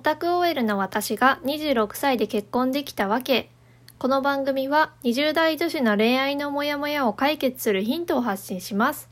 オタク OL の私が26歳で結婚できたわけ。この番組は20代女子の恋愛のモヤモヤを解決するヒントを発信します。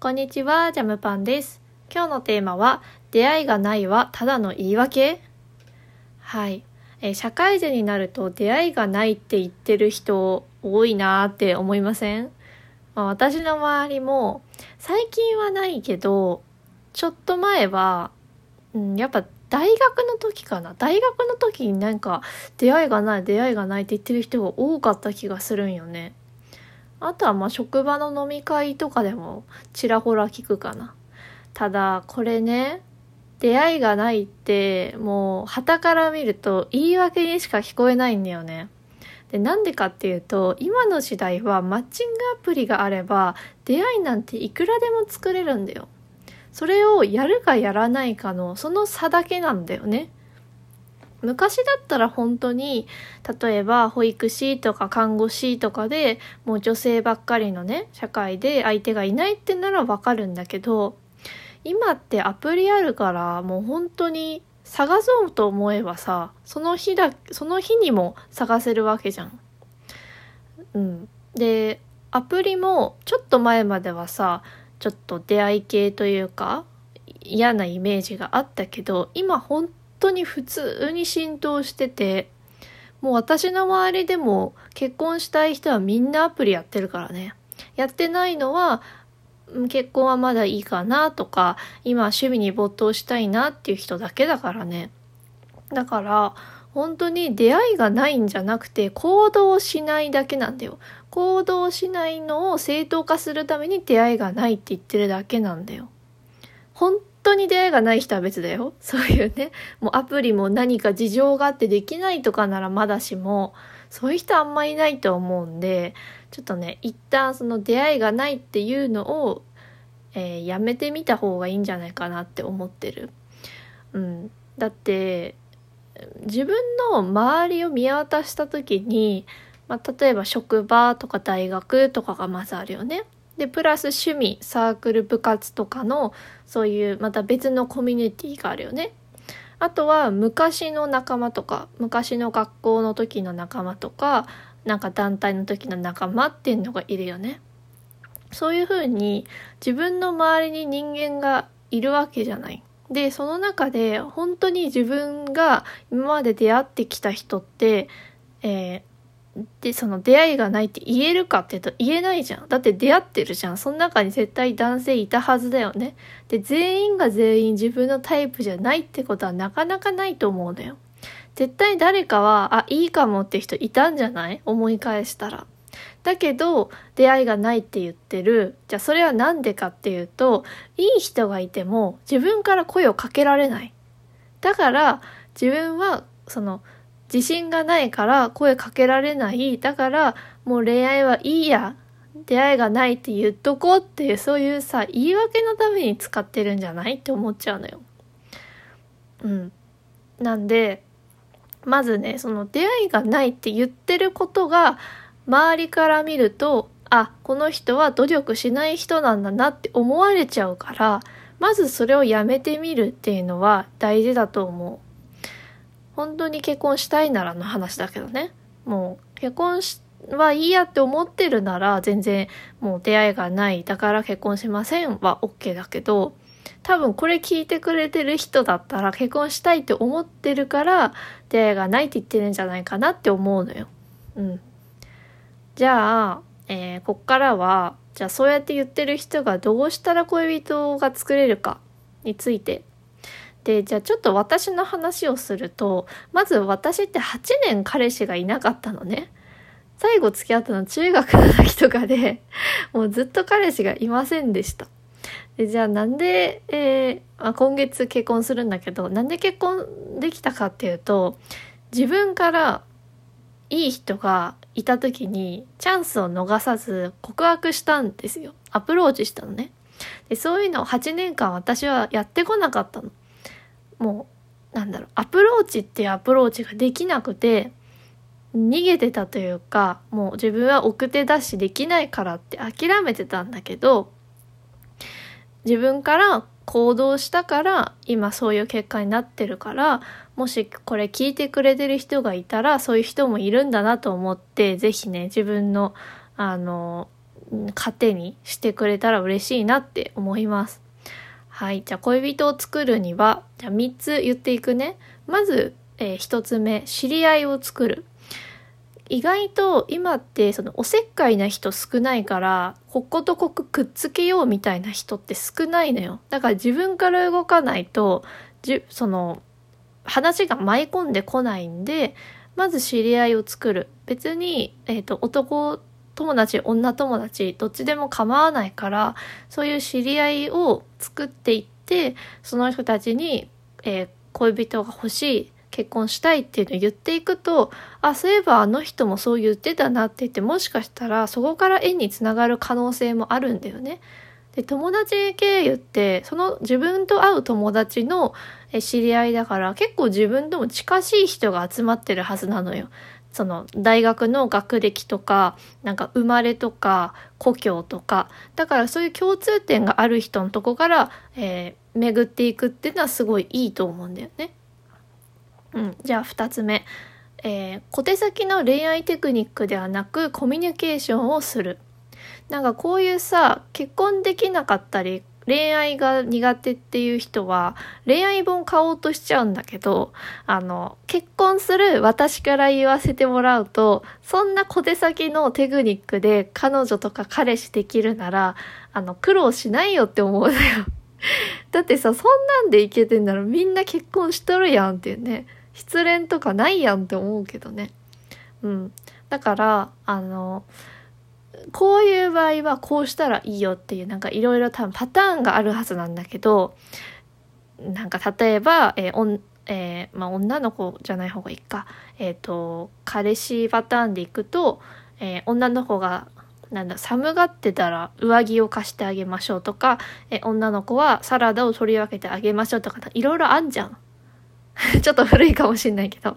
こんにちは、ジャムパンです。今日のテーマは、出会いがないはただの言い訳？はい。え社会人になると出会いがないって言ってる人多いなーって思いません、まあ、私の周りも最近はないけど、ちょっと前は、うん、やっぱ大学の時かな？大学の時になんか出会いがない出会いがないって言ってる人が多かった気がするんよね。あとはまあ職場の飲み会とかでもちらほら聞くかな。ただこれね出会いがないってもう旗から見ると言い訳にしか聞こえないんだよね。でなんでかっていうと今の時代はマッチングアプリがあれば出会いなんていくらでも作れるんだよ。それをやるかやらないかのその差だけなんだよね。昔だったら本当に例えば保育士とか看護師とかでもう女性ばっかりのね社会で相手がいないってならわかるんだけど今ってアプリあるからもう本当に探そうと思えばさその日だその日にも探せるわけじゃん。うん、でアプリもちょっと前まではさちょっと出会い系というか嫌なイメージがあったけど今本当に普通に浸透しててもう私の周りでも結婚したい人はみんなアプリやってるからね。やってないのは結婚はまだいいかなとか今趣味に没頭したいなっていう人だけだからね。だから本当に出会いがないんじゃなくて行動しないだけなんだよ。行動しないのを正当化するために出会いがないって言ってるだけなんだよ。本当に出会いがない人は別だよ。そういうね、もうアプリも何か事情があってできないとかならまだしも、そういう人あんまいないと思うんで、ちょっとね、一旦その出会いがないっていうのを、えーやめてみた方がいいんじゃないかなって思ってる。うん。だって、自分の周りを見渡した時に、まあ、例えば職場とか大学とかがまずあるよね。で、プラス趣味、サークル、部活とかの、そういうまた別のコミュニティがあるよね。あとは昔の仲間とか、昔の学校の時の仲間とか、なんか団体の時の仲間っていうのがいるよね。そういうふうに自分の周りに人間がいるわけじゃない。で、その中で本当に自分が今まで出会ってきた人って、えーで、その出会いがないって言えるかって言うと言えないじゃん。だって出会ってるじゃん。その中に絶対男性いたはずだよね。で、全員が全員自分のタイプじゃないってことはなかなかないと思うんだよ。絶対誰かは、あ、いいかもって人いたんじゃない？思い返したら。だけど、出会いがないって言ってる。じゃあそれはなんでかっていうと、いい人がいても自分から声をかけられない。だから、自分は、その、自信がないから声かけられない。だから、もう恋愛はいいや。出会いがないって言っとこうっていう、そういうさ、言い訳のために使ってるんじゃない？って思っちゃうのよ。うん。なんで、まずね、その出会いがないって言ってることが、周りから見ると、あ、この人は努力しない人なんだなって思われちゃうから、まずそれをやめてみるっていうのは大事だと思う。本当に結婚したいならの話だけどね。もう結婚はいいやって思ってるなら全然もう出会いがない。だから結婚しませんは OK だけど、多分これ聞いてくれてる人だったら結婚したいって思ってるから出会いがないって言ってるんじゃないかなって思うのよ。うん。じゃあ、えーこっからは、じゃあそうやって言ってる人がどうしたら恋人が作れるかについてで、じゃあちょっと私の話をすると、まず私って8年彼氏がいなかったのね。最後付き合ったの中学の時とかで、もうずっと彼氏がいませんでした。で、じゃあなんで、えーまあ、今月結婚するんだけど、なんで結婚できたかっていうと、自分からいい人がいた時にチャンスを逃さず告白したんですよ。アプローチしたのね。で、そういうのを8年間私はやってこなかったの。もう、なんだろう、アプローチっていうアプローチができなくて、逃げてたというか、もう自分は奥手だしできないからって諦めてたんだけど、自分から行動したから今そういう結果になってるからもしこれ聞いてくれてる人がいたらそういう人もいるんだなと思って是非ね自分のあの糧にしてくれたら嬉しいなって思います。はい。じゃあ恋人を作るには、じゃあ3つ言っていくね。まず、えー、1つ目、知り合いを作る。意外と今ってそのおせっかいな人少ないからこことここくっつけようみたいな人って少ないのよだから自分から動かないとじその話が舞い込んでこないんでまず知り合いを作る別に、えーと、男友達女友達どっちでも構わないからそういう知り合いを作っていってその人たちに、えー、恋人が欲しい結婚したいっていうのを言っていくと、あ、そういえばあの人もそう言ってたなって言って、もしかしたらそこから縁につながる可能性もあるんだよね。で、友達経由って、その自分と会う友達の知り合いだから、結構自分とも近しい人が集まってるはずなのよ。その大学の学歴とか、なんか生まれとか、故郷とか。だからそういう共通点がある人のとこから、えー、巡っていくっていうのはすごいいいと思うんだよね。うん、じゃあ2つ目、えー、小手先の恋愛テクニックではなくコミュニケーションをするなんかこういうさ結婚できなかったり恋愛が苦手っていう人は恋愛本買おうとしちゃうんだけど、あの、結婚する私から言わせてもらうと、そんな小手先のテクニックで彼女とか彼氏できるなら、あの、苦労しないよって思うのよ。だってさ、そんなんでいけてんならみんな結婚しとるやんっていうね。失恋とかないやんって思うけどね。うん。だから、あの、こういう場合はこうしたらいいよっていうなんかいろいろ多分パターンがあるはずなんだけど、なんか例えば、えーおんえー、まあ、女の子じゃない方がいいか。えっ、ー、と、彼氏パターンでいくと、えー、女の子がなんだ、寒がってたら上着を貸してあげましょうとか、え女の子はサラダを取り分けてあげましょうとか、いろいろあんじゃん。ちょっと古いかもしんないけど。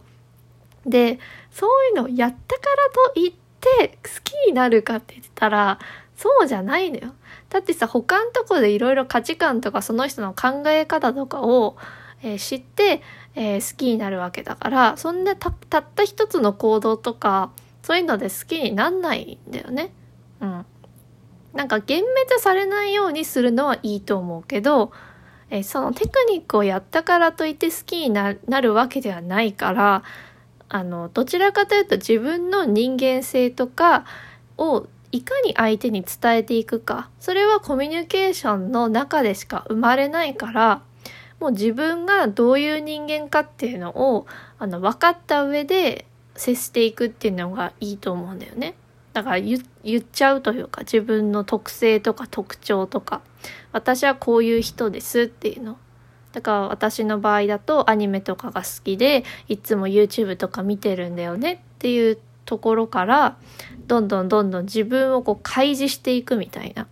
で、そういうのをやったからといってって好きになるかって言ったら、そうじゃないのよ。だってさ、他のとこでいろいろ価値観とかその人の考え方とかを、えー、知って、えー、好きになるわけだから、そんなたった一つの行動とか、そういうので好きになんないんだよね。うん。なんか幻滅されないようにするのはいいと思うけど、えそのテクニックをやったからといって好きになるわけではないからあのどちらかというと自分の人間性とかをいかに相手に伝えていくかそれはコミュニケーションの中でしか生まれないからもう自分がどういう人間かっていうのをあの分かった上で接していくっていうのがいいと思うんだよね。だから言っちゃうというか自分の特性とか特徴とか私はこういう人ですっていうのだから私の場合だとアニメとかが好きでいつも YouTube とか見てるんだよねっていうところからどんどんどんどん自分をこう開示していくみたいな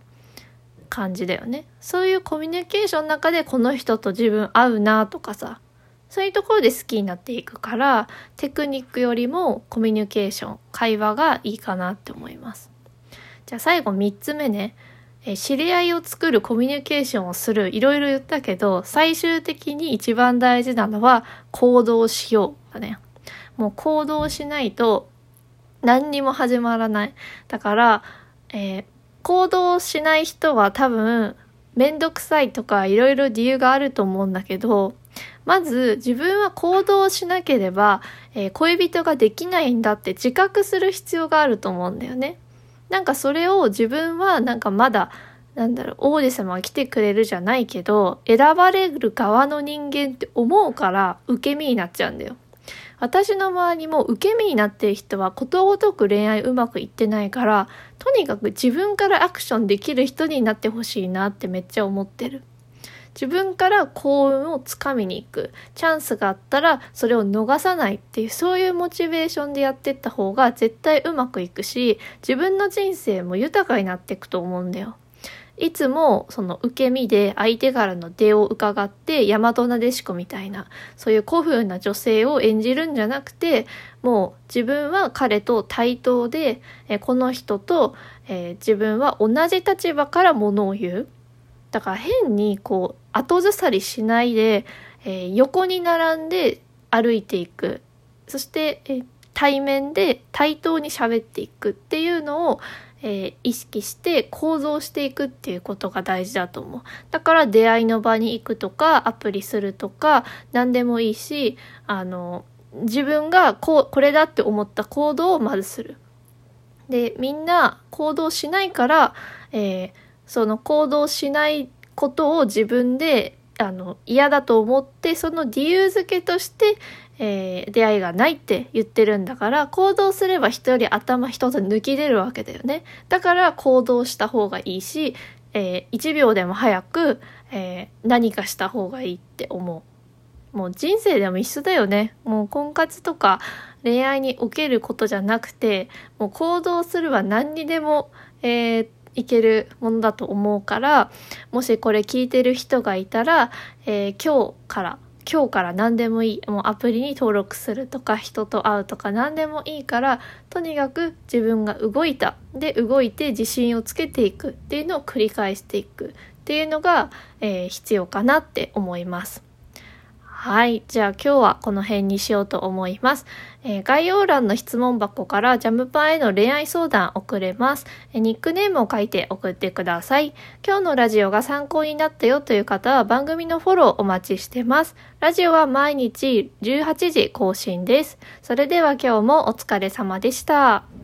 感じだよね。そういうコミュニケーションの中でこの人と自分合うなとかさそういうところで好きになっていくからテクニックよりもコミュニケーション会話がいいかなって思います。じゃあ最後3つ目ね。え知り合いを作るコミュニケーションをするいろいろ言ったけど最終的に一番大事なのは行動しようだねもう行動しないと何にも始まらないだから、えー、行動しない人は多分めんどくさいとかいろいろ理由があると思うんだけどまず自分は行動しなければ、えー、恋人ができないんだって自覚する必要があると思うんだよね。なんかそれを自分はなんかまだなんだろう、王子様が来てくれるじゃないけど、選ばれる側の人間って思うから受け身になっちゃうんだよ。私の周りも受け身になってる人はことごとく恋愛うまくいってないから、とにかく自分からアクションできる人になってほしいなってめっちゃ思ってる。自分から幸運をつかみに行く。チャンスがあったらそれを逃さないっていう、そういうモチベーションでやってった方が絶対うまくいくし、自分の人生も豊かになっていくと思うんだよ。いつもその受け身で相手からの出を伺って大和なでしこみたいなそういう古風な女性を演じるんじゃなくてもう自分は彼と対等でこの人と、え、自分は同じ立場からものを言うだから変にこう後ずさりしないで、えー、横に並んで歩いていく。そして、えー、対面で対等に喋っていくっていうのを、えー、意識して構造していくっていうことが大事だと思う。だから出会いの場に行くとか、アプリするとか、何でもいいし、あの、自分がこう、これだって思った行動をまずする。で、みんな行動しないから、えー、その行動しないことを自分であの嫌だと思ってその理由付けとして、えー、出会いがないって言ってるんだから行動すれば人より頭一つ抜き出るわけだよね。だから行動した方がいいし、えー、1秒でも早く、えー、何かした方がいいって思う。もう人生でも一緒だよね。もう婚活とか恋愛におけることじゃなくてもう行動するは何にでも、えー、いけるものだと思うからもしこれ聞いてる人がいたら、えー、今日から今日から何でもいいもうアプリに登録するとか人と会うとか何でもいいからとにかく自分が動いたで動いて自信をつけていくっていうのを繰り返していくっていうのが、えー、必要かなって思います。はい。じゃあ今日はこの辺にしようと思います。えー、概要欄の質問箱からジャムパンへの恋愛相談送れます、えー、ニックネームを書いて送ってください。今日のラジオが参考になったよという方は番組のフォローお待ちしてます。ラジオは毎日18時更新です。それでは今日もお疲れ様でした。